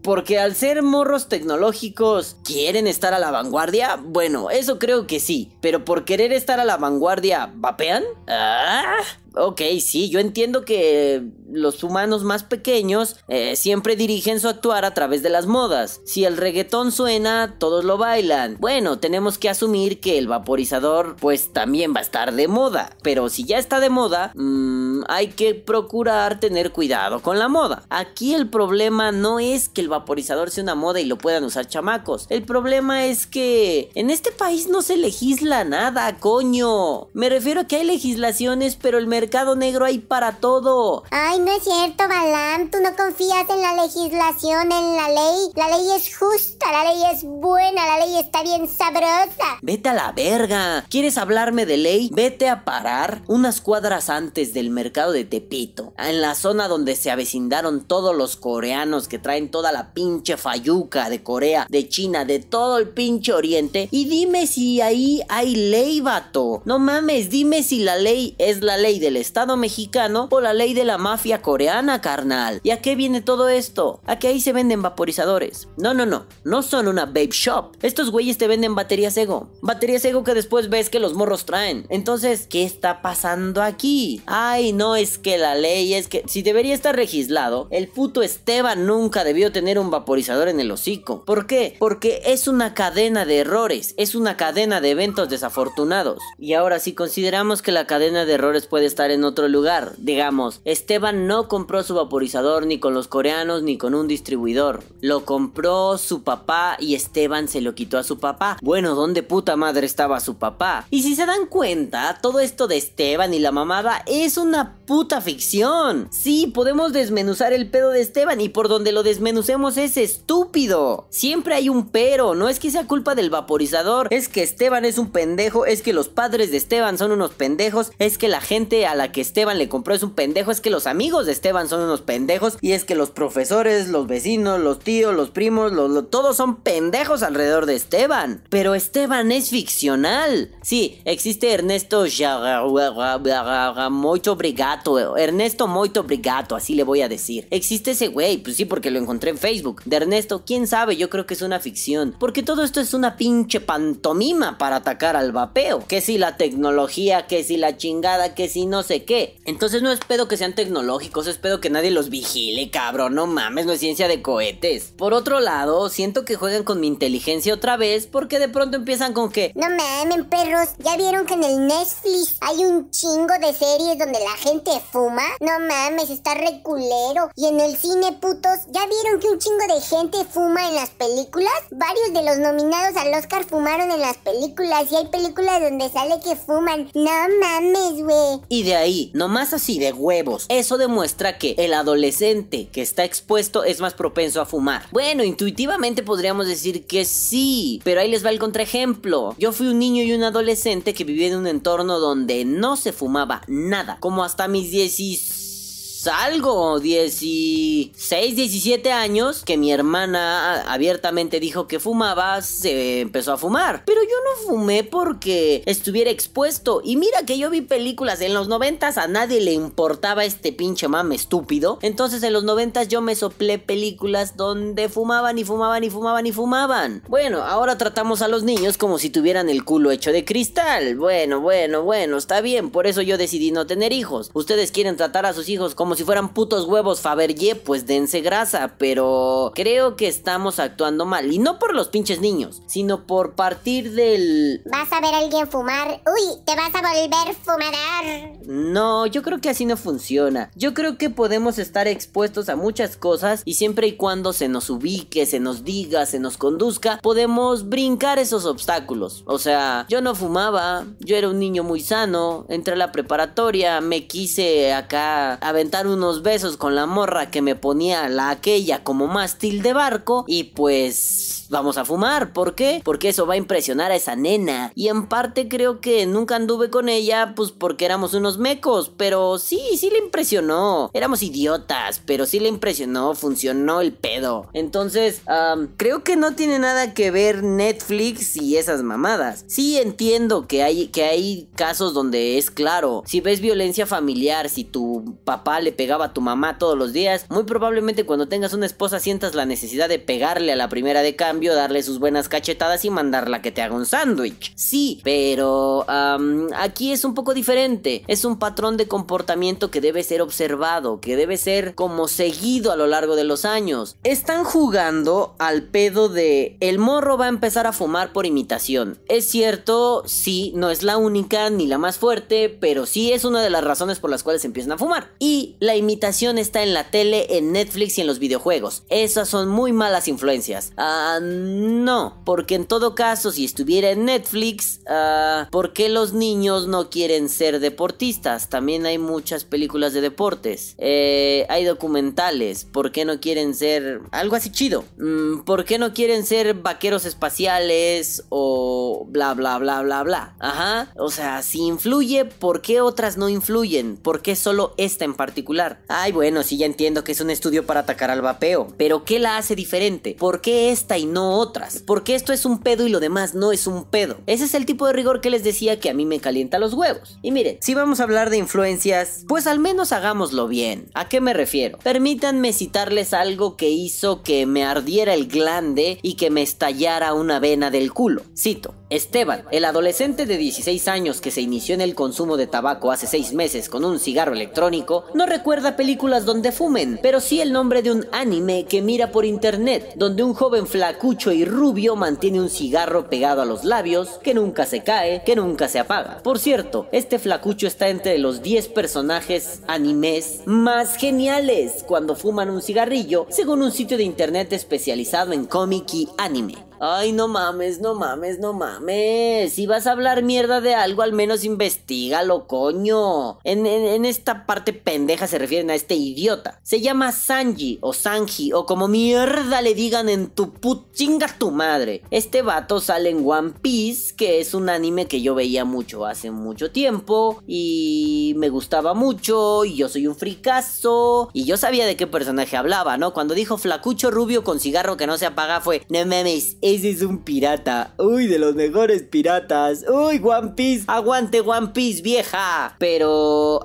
Porque al ser morros tecnológicos, ¿quieren estar a la vanguardia? Bueno, eso creo que sí. Pero por querer estar a la vanguardia, ¿vapean? Ah. Ok, sí, yo entiendo que los humanos más pequeños eh, siempre dirigen su actuar a través de las modas. Si el reggaetón suena, todos lo bailan. Bueno, tenemos que asumir que el vaporizador pues también va a estar de moda. Pero si ya está de moda, mmm, hay que procurar tener cuidado con la moda. Aquí el problema no es que el vaporizador sea una moda y lo puedan usar chamacos. El problema es que en este país no se legisla nada, coño. Me refiero a que hay legislaciones, pero el mercado negro hay para todo. Ay, no es cierto, Balam. Tú no confías en la legislación, en la ley. La ley es justa, la ley es buena, la ley está bien sabrosa. Vete a la verga. ¿Quieres hablarme de ley? Vete a parar unas cuadras antes del mercado de Tepito. En la zona donde se avecindaron todos los coreanos que traen toda la pinche fayuca de Corea, de China, de todo el pinche oriente. Y dime si ahí hay ley, vato. No mames, dime si la ley es la ley del Estado mexicano o la ley de la mafia coreana, carnal. ¿Y a qué viene todo esto? A que ahí se venden vaporizadores. No, no, no. No son una vape shop. Estos güeyes te venden baterías ego. Baterías ego que después ves que los morros traen. Entonces, ¿qué está pasando aquí? Ay, no es que la ley es que si debería estar legislado, el puto Esteban nunca debió tener un vaporizador en el hocico. ¿Por qué? Porque es una cadena de errores, es una cadena de eventos desafortunados. Y ahora si consideramos que la cadena de errores puede estar en otro lugar, digamos, Esteban no compró su vaporizador ni con los coreanos ni con un distribuidor. Lo compró su papá y Esteban se lo quitó a su papá. Bueno, ¿dónde puta madre estaba su papá? Y si se dan cuenta, todo esto de Esteban y la mamada es una puta ficción. Sí, podemos desmenuzar el pedo de Esteban y por donde lo desmenucemos es estúpido. Siempre hay un pero, no es que sea culpa del vaporizador, es que Esteban es un pendejo, es que los padres de Esteban son unos pendejos, es que la gente a la que Esteban le compró es un pendejo, es que los amigos de Esteban son unos pendejos y es que los profesores, los vecinos, los tíos, los primos, todos son pendejos alrededor de Esteban. Pero Esteban es ficcional. Sí, existe Ernesto Moito Brigato, Ernesto Moito Brigato, así le voy a decir. Existe ese güey, pues sí, porque lo encontré en Facebook. De Ernesto, quién sabe, yo creo que es una ficción. Porque todo esto es una pinche pantomima para atacar al vapeo. Que si la tecnología, que si la chingada, que si no sé qué. Entonces no es pedo que sean tecnológicos, es pedo que nadie los vigile, cabrón. No mames, no es ciencia de cohetes. Por otro lado, siento que juegan con mi inteligencia otra vez porque de pronto empiezan con que... No mames, perros. ¿Ya vieron que en el Netflix hay un chingo de series donde la gente fuma? No mames, está reculero. Y en el cine, putos, ¿ya vieron que un chingo de gente fuma en las películas? Varios de los nominados al Oscar fumaron en las películas y hay películas donde sale que fuman. No mames, güey. Y de ahí, nomás así de huevos. Eso demuestra que el adolescente que está expuesto es más propenso a fumar. Bueno, intuitivamente podríamos decir que sí, pero ahí les va el contraejemplo. Yo fui un niño y un adolescente que vivía en un entorno donde no se fumaba nada, como hasta mis 16 algo, 16, 17 años, que mi hermana abiertamente dijo que fumaba, se empezó a fumar. Pero yo no fumé porque estuviera expuesto. Y mira que yo vi películas en los 90 a nadie le importaba este pinche mame estúpido. Entonces en los 90 yo me soplé películas donde fumaban y fumaban y fumaban y fumaban. Bueno, ahora tratamos a los niños como si tuvieran el culo hecho de cristal. Bueno, bueno, bueno, está bien, por eso yo decidí no tener hijos. Ustedes quieren tratar a sus hijos como si fueran putos huevos Fabergé, pues dense grasa, pero creo que estamos actuando mal. Y no por los pinches niños, sino por partir del... Vas a ver a alguien fumar. Uy, te vas a volver fumador. No, yo creo que así no funciona. Yo creo que podemos estar expuestos a muchas cosas y siempre y cuando se nos ubique, se nos diga, se nos conduzca, podemos brincar esos obstáculos. O sea, yo no fumaba, yo era un niño muy sano, entré a la preparatoria, me quise acá aventar unos besos con la morra que me ponía la aquella como mástil de barco y pues vamos a fumar. ¿Por qué? Porque eso va a impresionar a esa nena. Y en parte creo que nunca anduve con ella pues porque éramos unos mecos, pero sí, sí le impresionó. Éramos idiotas, pero sí le impresionó, funcionó el pedo. Entonces, creo que no tiene nada que ver Netflix y esas mamadas. Sí entiendo que hay, que hay casos donde es claro, si ves violencia familiar, si tu papá le pegaba a tu mamá todos los días, muy probablemente cuando tengas una esposa sientas la necesidad de pegarle a la primera de cambio, darle sus buenas cachetadas y mandarla que te haga un sándwich. Sí, pero aquí es un poco diferente. Es un patrón de comportamiento que debe ser observado, que debe ser como seguido a lo largo de los años. Están jugando al pedo de el morro va a empezar a fumar por imitación. Es cierto, sí, no es la única ni la más fuerte, pero sí es una de las razones por las cuales empiezan a fumar. Y la imitación está en la tele, en Netflix y en los videojuegos. Esas son muy malas influencias. Ah, no, porque en todo caso, si estuviera en Netflix, ah, ¿por qué los niños no quieren ser deportistas? También hay muchas películas de deportes. Eh, hay documentales. ¿Por qué no quieren ser algo así chido? Mm, ¿Por qué no quieren ser vaqueros espaciales o bla bla bla bla bla? Ajá. O sea, si influye, ¿por qué otras no influyen? ¿Por qué solo esta en particular? Ay, bueno, sí ya entiendo que es un estudio para atacar al vapeo. Pero ¿qué la hace diferente? ¿Por qué esta y no otras? ¿Por qué esto es un pedo y lo demás no es un pedo? Ese es el tipo de rigor que les decía que a mí me calienta los huevos. Y miren, si vamos a hablar de influencias, pues al menos hagámoslo bien. ¿A qué me refiero? Permítanme citarles algo que hizo que me ardiera el glande y que me estallara una vena del culo. Cito. Esteban, el adolescente de 16 años que se inició en el consumo de tabaco hace 6 meses con un cigarro electrónico, no recuerda películas donde fumen, pero sí el nombre de un anime que mira por internet, donde un joven flacucho y rubio mantiene un cigarro pegado a los labios, que nunca se cae, que nunca se apaga. Por cierto, este flacucho está entre los 10 personajes animes más geniales cuando fuman un cigarrillo, según un sitio de internet especializado en cómic y anime. Ay, no mames, no mames, no mames. Si vas a hablar mierda de algo, al menos investigalo, coño. En, esta parte pendeja se refieren a este idiota. Se llama Sanji o Sanji o como mierda le digan en tu put chinga tu madre. Este vato sale en One Piece, que es un anime que yo veía mucho hace mucho tiempo y me gustaba mucho y yo soy un fricazo y yo sabía de qué personaje hablaba, ¿no? Cuando dijo flacucho rubio con cigarro que no se apaga fue, no mames, ese es un pirata. Uy, de los mejores piratas. Uy, One Piece. Aguante One Piece, vieja. Pero,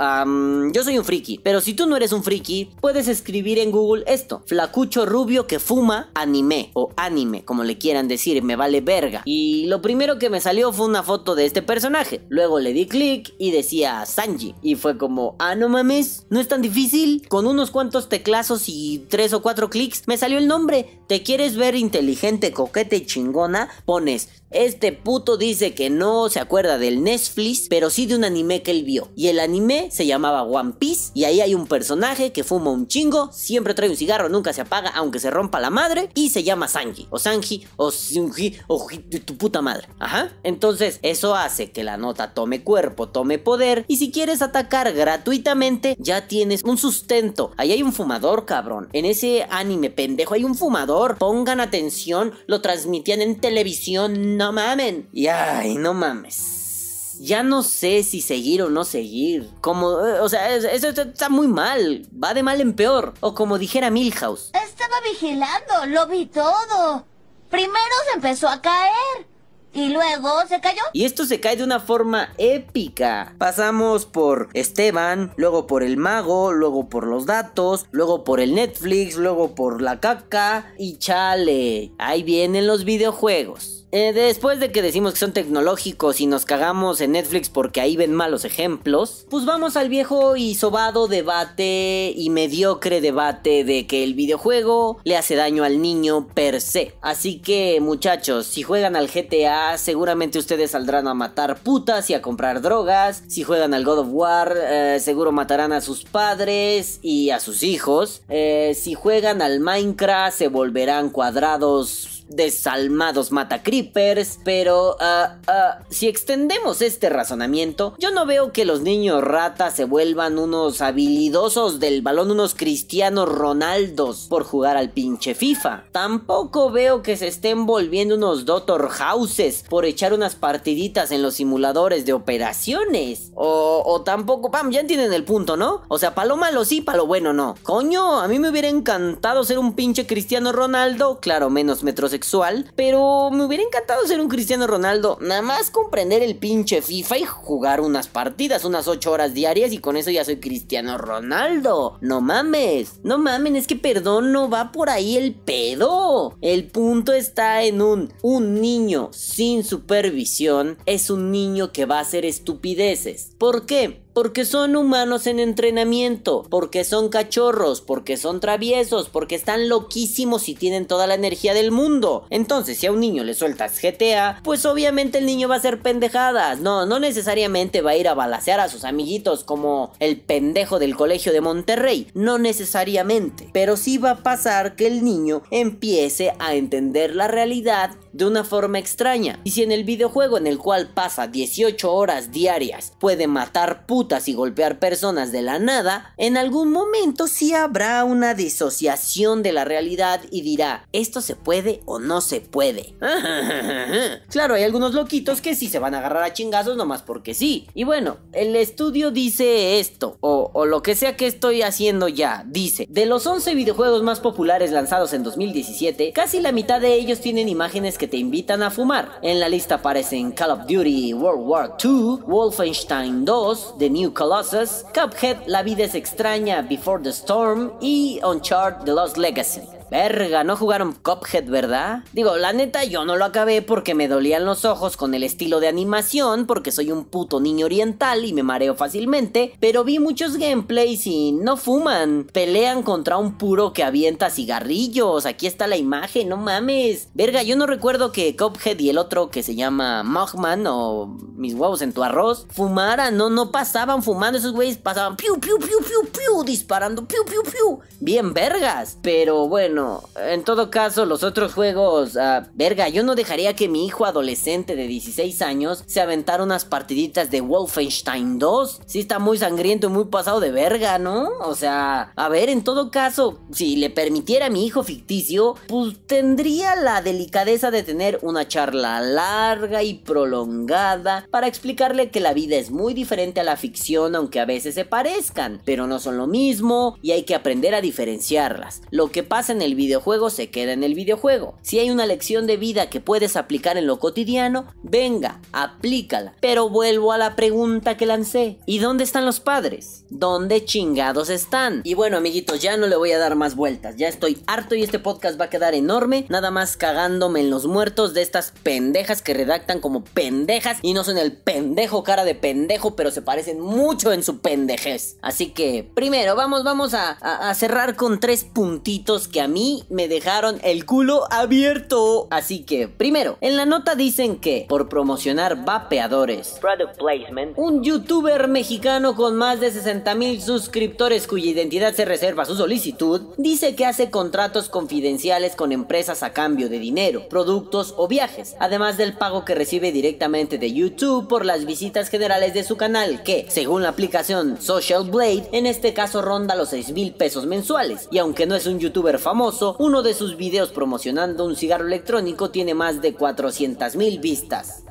yo soy un friki. Pero si tú no eres un friki, puedes escribir en Google esto. Flacucho rubio que fuma anime. O anime, como le quieran decir. Me vale verga. Y lo primero que me salió fue una foto de este personaje. Luego le di clic y decía Sanji. Y fue como, ah, no mames. No es tan difícil. Con unos cuantos teclazos y tres o cuatro clics me salió el nombre. ¿Te quieres ver inteligente, chingona, pones este puto dice que no se acuerda del Netflix, pero sí de un anime que él vio. Y el anime se llamaba One Piece. Y ahí hay un personaje que fuma un chingo, siempre trae un cigarro, nunca se apaga, aunque se rompa la madre. Y se llama Sanji, o Sanji, o Sunji, o tu puta madre. Ajá. Entonces, eso hace que la nota tome cuerpo, tome poder. Y si quieres atacar gratuitamente, ya tienes un sustento. Ahí hay un fumador, cabrón. En ese anime pendejo hay un fumador. Pongan atención, lo transmitían en televisión no mamen. Y ay, no mames. Ya no sé si seguir o no seguir. Como, eh, o sea, eso está muy mal. Va de mal en peor. O como dijera Milhouse. Estaba vigilando, lo vi todo. Primero se empezó a caer. Y luego se cayó. Y esto se cae de una forma épica. Pasamos por Esteban, luego por el mago, luego por los datos, luego por el Netflix, luego por la caca. Y chale, ahí vienen los videojuegos. Eh, después de que decimos que son tecnológicos y nos cagamos en Netflix porque ahí ven malos ejemplos, pues vamos al viejo y sobado debate y mediocre debate de que el videojuego le hace daño al niño per se. Así que muchachos, si juegan al GTA, seguramente ustedes saldrán a matar putas y a comprar drogas. Si juegan al God of War, eh, seguro matarán a sus padres y a sus hijos. Eh, si juegan al Minecraft, se volverán cuadrados desalmados mata creepers, pero uh, si extendemos este razonamiento, yo no veo que los niños ratas se vuelvan unos habilidosos del balón, unos cristianos Ronaldos por jugar al pinche FIFA. Tampoco veo que se estén volviendo unos Doctor Houses por echar unas partiditas en los simuladores de operaciones. O, o tampoco, pam, ya entienden el punto, ¿no? O sea, palo malo sí, palo bueno no. Coño, a mí me hubiera encantado ser un pinche cristiano Ronaldo, claro, menos metros pero me hubiera encantado ser un Cristiano Ronaldo, nada más comprender el pinche FIFA y jugar unas partidas, unas 8 horas diarias y con eso ya soy Cristiano Ronaldo. No mames, no mamen, es que perdón, no va por ahí el pedo. El punto está en un, un niño sin supervisión es un niño que va a hacer estupideces. ¿Por qué? Porque son humanos en entrenamiento, porque son cachorros, porque son traviesos, porque están loquísimos y tienen toda la energía del mundo. Entonces, si a un niño le sueltas GTA, pues obviamente el niño va a hacer pendejadas. No, no necesariamente va a ir a balasear a sus amiguitos como el pendejo del colegio de Monterrey. No necesariamente. Pero sí va a pasar que el niño empiece a entender la realidad de una forma extraña. Y si en el videojuego en el cual pasa 18 horas diarias puede matar y golpear personas de la nada, en algún momento sí habrá una disociación de la realidad y dirá, esto se puede o no se puede. *laughs* claro, hay algunos loquitos que sí se van a agarrar a chingazos nomás porque sí. Y bueno, el estudio dice esto, o, lo que sea que estoy haciendo ya, dice, de los 11 videojuegos más populares lanzados en 2017, casi la mitad de ellos tienen imágenes que te invitan a fumar. En la lista aparecen Call of Duty World War II, Wolfenstein 2, The New Colossus, Cuphead, La vida es extraña, Before the Storm y Uncharted The Lost Legacy. Verga, no jugaron Cuphead, ¿verdad? Digo, la neta yo no lo acabé porque me dolían los ojos con el estilo de animación, porque soy un puto niño oriental y me mareo fácilmente, pero vi muchos gameplays y no fuman, pelean contra un puro que avienta cigarrillos, aquí está la imagen, no mames. Verga, yo no recuerdo que Cuphead y el otro que se llama Mogman o mis huevos en tu arroz fumaran, no, no pasaban fumando, esos güeyes pasaban piu, piu, piu, piu, piu, disparando, piu, piu, piu, bien vergas, pero bueno en todo caso, los otros juegos, uh, verga, yo no dejaría que mi hijo adolescente de 16 años se aventara unas partiditas de Wolfenstein 2. Sí está muy sangriento y muy pasado de verga, ¿no? O sea, a ver, en todo caso, si le permitiera a mi hijo ficticio, pues tendría la delicadeza de tener una charla larga y prolongada para explicarle que la vida es muy diferente a la ficción, aunque a veces se parezcan, pero no son lo mismo y hay que aprender a diferenciarlas. Lo que pasa en el videojuego se queda en el videojuego. Si hay una lección de vida que puedes aplicar en lo cotidiano, venga, aplícala. Pero vuelvo a la pregunta que lancé. ¿Y dónde están los padres? ¿Dónde chingados están? Y bueno, amiguitos, ya no le voy a dar más vueltas. Ya estoy harto y este podcast va a quedar enorme. Nada más cagándome en los muertos de estas pendejas que redactan como pendejas y no son el pendejo cara de pendejo, pero se parecen mucho en su pendejez. Así que, primero, vamos, vamos a, a cerrar con tres puntitos que a mí me dejaron el culo abierto. Así que, primero, en la nota dicen que por promocionar vapeadores, Product placement, un youtuber mexicano con más de 60 mil suscriptores cuya identidad se reserva a su solicitud, dice que hace contratos confidenciales con empresas a cambio de dinero, productos o viajes, además del pago que recibe directamente de YouTube por las visitas generales de su canal, que, según la aplicación Social Blade, en este caso ronda los 6 mil pesos mensuales. Y aunque no es un youtuber famoso, uno de sus videos promocionando un cigarro electrónico tiene más de 400 mil vistas.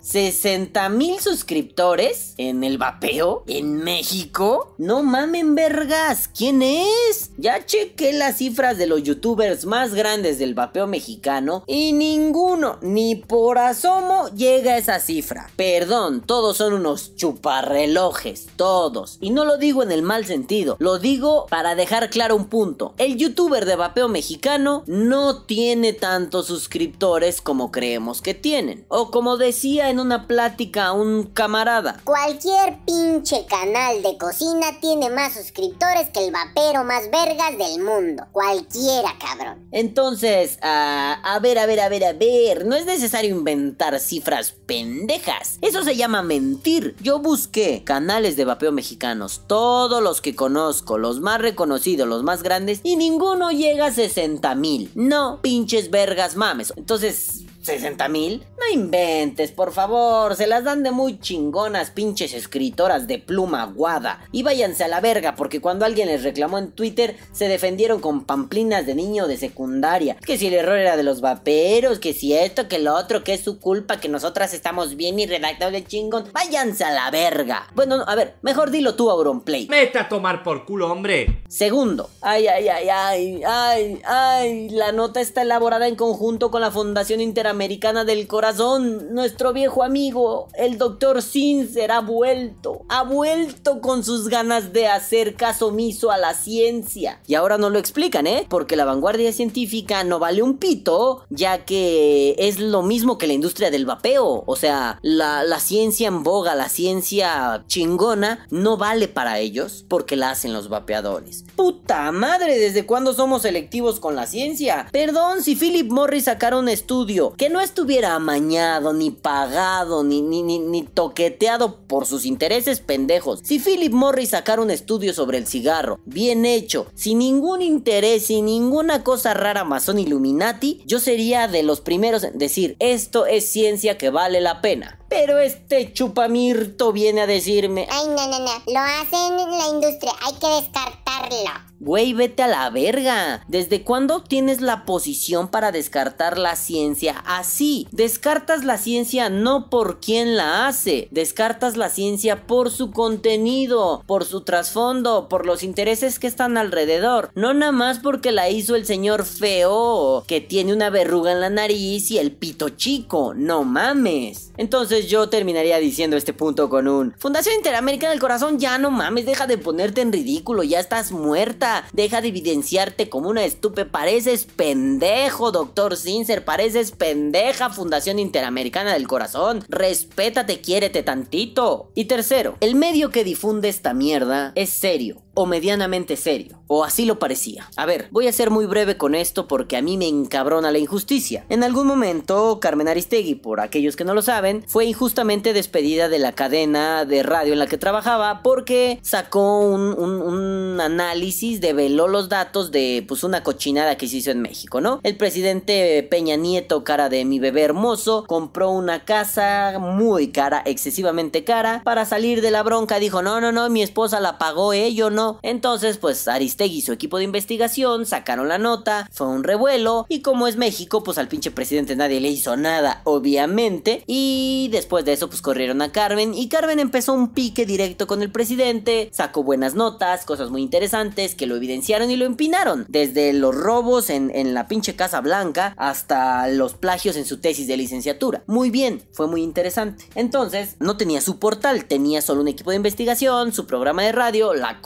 60 mil suscriptores en el vapeo en México. No mamen vergas, ¿quién es? Ya chequé las cifras de los youtubers más grandes del vapeo mexicano y ninguno, ni por asomo, llega a esa cifra. Perdón, todos son unos chuparrelojes, todos. Y no lo digo en el mal sentido, lo digo para dejar claro un punto. El youtuber de vapeo mexicano no tiene tantos suscriptores como creemos que tienen. O como decía en una plática un camarada. Cualquier pinche canal de cocina tiene más suscriptores que el vapero más vergas del mundo. Cualquiera, cabrón. Entonces, a ver, a ver, a ver, a ver. No es necesario inventar cifras pendejas. Eso se llama mentir. Yo busqué canales de vapeo mexicanos. Todos los que conozco, los más reconocidos, los más grandes. Y ninguno llega a 60 mil. No, pinches vergas mames. Entonces 60 mil. No inventes, por favor. Se las dan de muy chingonas, pinches escritoras de pluma aguada. Y váyanse a la verga, porque cuando alguien les reclamó en Twitter, se defendieron con pamplinas de niño de secundaria. Que si el error era de los vaperos, que si esto, que lo otro, que es su culpa, que nosotras estamos bien y redactados de chingón. Váyanse a la verga. Bueno, a ver, mejor dilo tú, Auronplay. Vete a tomar por culo, hombre. Segundo, ay, ay, ay, ay, ay, ay, la nota está elaborada en conjunto con la Fundación Interamericana del Corazón. Nuestro viejo amigo, el doctor Sincer, ha vuelto, ha vuelto con sus ganas de hacer caso omiso a la ciencia. Y ahora no lo explican, ¿eh? Porque la vanguardia científica no vale un pito, ya que es lo mismo que la industria del vapeo. O sea, la, la ciencia en boga, la ciencia chingona, no vale para ellos porque la hacen los vapeadores. Puta madre, ¿desde cuándo somos selectivos con la ciencia? Perdón si Philip Morris sacara un estudio que no estuviera amañado, ni pagado, ni, ni, ni, ni toqueteado por sus intereses pendejos. Si Philip Morris sacara un estudio sobre el cigarro, bien hecho, sin ningún interés, sin ninguna cosa rara masón Illuminati, yo sería de los primeros en decir, esto es ciencia que vale la pena. Pero este chupamirto viene a decirme, Ay, no, no, no. Lo hacen en la industria. Hay que descartarlo. Güey, vete a la verga. ¿Desde cuándo tienes la posición para descartar la ciencia así? Descartas la ciencia no por quien la hace, descartas la ciencia por su contenido, por su trasfondo, por los intereses que están alrededor. No nada más porque la hizo el señor feo, que tiene una verruga en la nariz y el pito chico. No mames. Entonces yo terminaría diciendo este punto con un Fundación Interamericana del Corazón, ya no mames, deja de ponerte en ridículo, ya estás muerta. Deja de evidenciarte como una estupe. Pareces pendejo, doctor Sincer. Pareces pendeja, Fundación Interamericana del Corazón. Respétate, quiérete tantito. Y tercero, el medio que difunde esta mierda es serio o medianamente serio, o así lo parecía. A ver, voy a ser muy breve con esto porque a mí me encabrona la injusticia. En algún momento, Carmen Aristegui, por aquellos que no lo saben, fue injustamente despedida de la cadena de radio en la que trabajaba porque sacó un, un- análisis, develó los datos de pues una cochinada que se hizo en México, ¿no? El presidente Peña Nieto, cara de mi bebé hermoso, compró una casa muy cara, excesivamente cara, para salir de la bronca. Dijo, no, no, no, mi esposa la pagó, ¿eh? Yo no. Entonces, pues Aristegui y su equipo de investigación sacaron la nota, fue un revuelo, y como es México, pues al pinche presidente nadie le hizo nada, obviamente. Y después de eso, pues corrieron a Carmen, y Carmen empezó un pique directo con el presidente, sacó buenas notas, cosas muy interesantes que lo evidenciaron y lo empinaron. Desde los robos en, la pinche Casa Blanca hasta los plagios en su tesis de licenciatura. Muy bien, fue muy interesante. Entonces, no tenía su portal, tenía solo un equipo de investigación, su programa de radio, la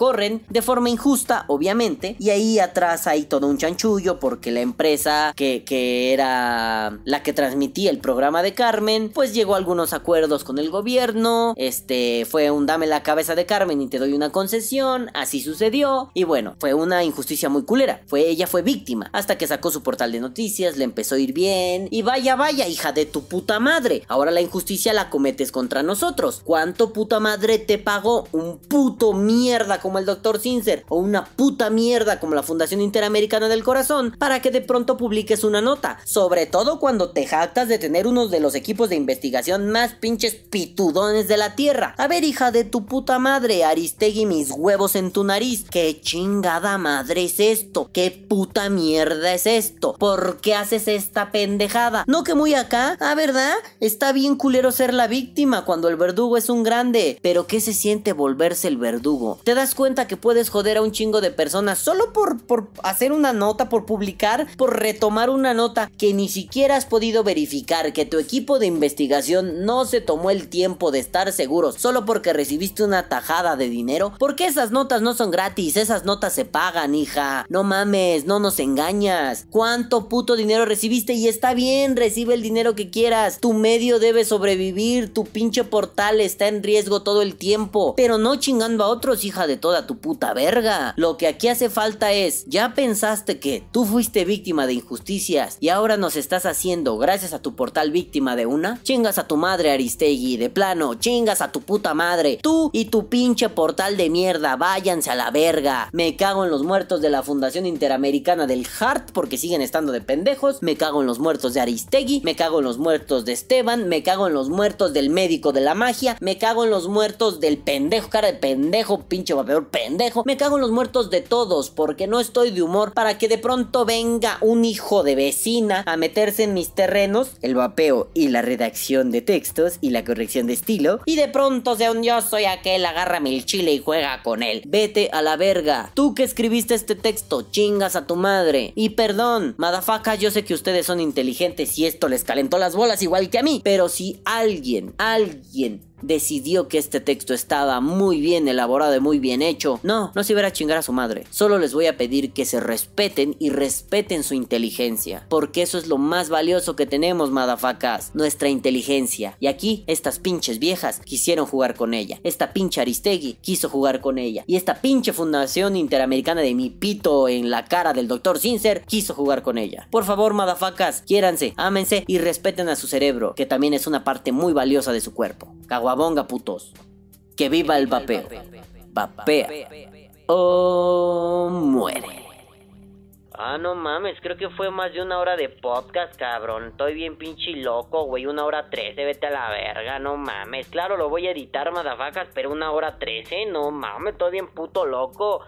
de forma injusta, obviamente. Y ahí atrás hay todo un chanchullo porque la empresa que, que era la que transmitía el programa de Carmen, pues llegó a algunos acuerdos con el gobierno. Este fue un dame la cabeza de Carmen y te doy una concesión. Así sucedió. Y bueno, fue una injusticia muy culera. Fue ella fue víctima. Hasta que sacó su portal de noticias, le empezó a ir bien. Y vaya, vaya, hija de tu puta madre. Ahora la injusticia la cometes contra nosotros. ¿Cuánto puta madre te pagó un puto mierda como el doctor Sincer? O una puta mierda como la Fundación Interamericana del Corazón para que de pronto publiques una nota. Sobre todo cuando te jactas de tener uno de los equipos de investigación más pinches pitudones de la tierra. A ver, hija de tu puta madre, Aristegui, mis huevos en tu nariz. ¿Qué chingada madre es esto? ¿Qué puta mierda es esto? ¿Por qué haces esta pendejada? No que muy acá, ah, ¿verdad? Está bien culero ser la víctima cuando el verdugo es un grande. Pero ¿qué se siente volverse el verdugo? ¿Te das cuenta que puedes joder a un chingo de personas solo por, por hacer una nota, por publicar, por retomar una nota que ni siquiera has podido verificar, que tu equipo de investigación no se tomó el tiempo de estar seguros solo porque recibiste una tajada de dinero? Porque esas notas no son gratis, esas notas se pagan, hija. No mames, no nos engañas. ¿Cuánto puto dinero recibiste? Y está bien, recibe el dinero que quieras. Tu medio debe sobrevivir, tu pinche portal está en riesgo todo el tiempo. Pero no chingando a otros, hija de toda tu puta verga. Lo que aquí hace falta es, ya pensaste que tú fuiste víctima de injusticias y ahora nos estás haciendo, gracias a tu portal víctima de una, chingas a tu madre Aristegui, de plano, chingas a tu puta madre. Tú y tu pinche portal de mierda, váyanse a la verga. Me cago en los muertos de la Fundación Interamericana del Heart porque siguen estando de pendejos. Me cago en los muertos de Aristegui, me cago en los muertos de Esteban, me cago en los muertos del médico de la magia, me cago en los muertos del pendejo, cara de pendejo, pinche vapeador pendejo. Me cago en los muertos de todos porque no estoy de humor para que de pronto venga un hijo de vecina a meterse en mis terrenos, el vapeo y la redacción de textos y la corrección de estilo. Y de pronto sea un yo soy aquel, agárrame el chile y juega con él. Vete a la verga. Tú que escribiste este texto, chingas a tu madre. Y perdón, madafaca, yo sé que ustedes son inteligentes y esto les calentó las bolas igual que a mí. Pero si alguien, alguien decidió que este texto estaba muy bien elaborado y muy bien hecho. No, no se iba a chingar a su madre. Solo les voy a pedir que se respeten y respeten su inteligencia. Porque eso es lo más valioso que tenemos, madafacas. Nuestra inteligencia. Y aquí, estas pinches viejas quisieron jugar con ella. Esta pinche Aristegui quiso jugar con ella. Y esta pinche Fundación Interamericana de mi pito en la cara del doctor Sincer quiso jugar con ella. Por favor, madafacas, quiéranse, ámense y respeten a su cerebro, que también es una parte muy valiosa de su cuerpo. Caguabonga, putos. Que viva el vapeo. Vapea. O muere. Ah, no mames, creo que fue más de una hora de podcast, cabrón. Estoy bien pinche loco, güey. Una hora trece, vete a la verga, no mames. Claro, lo voy a editar, madafacas, pero una hora trece, no mames, estoy bien puto loco.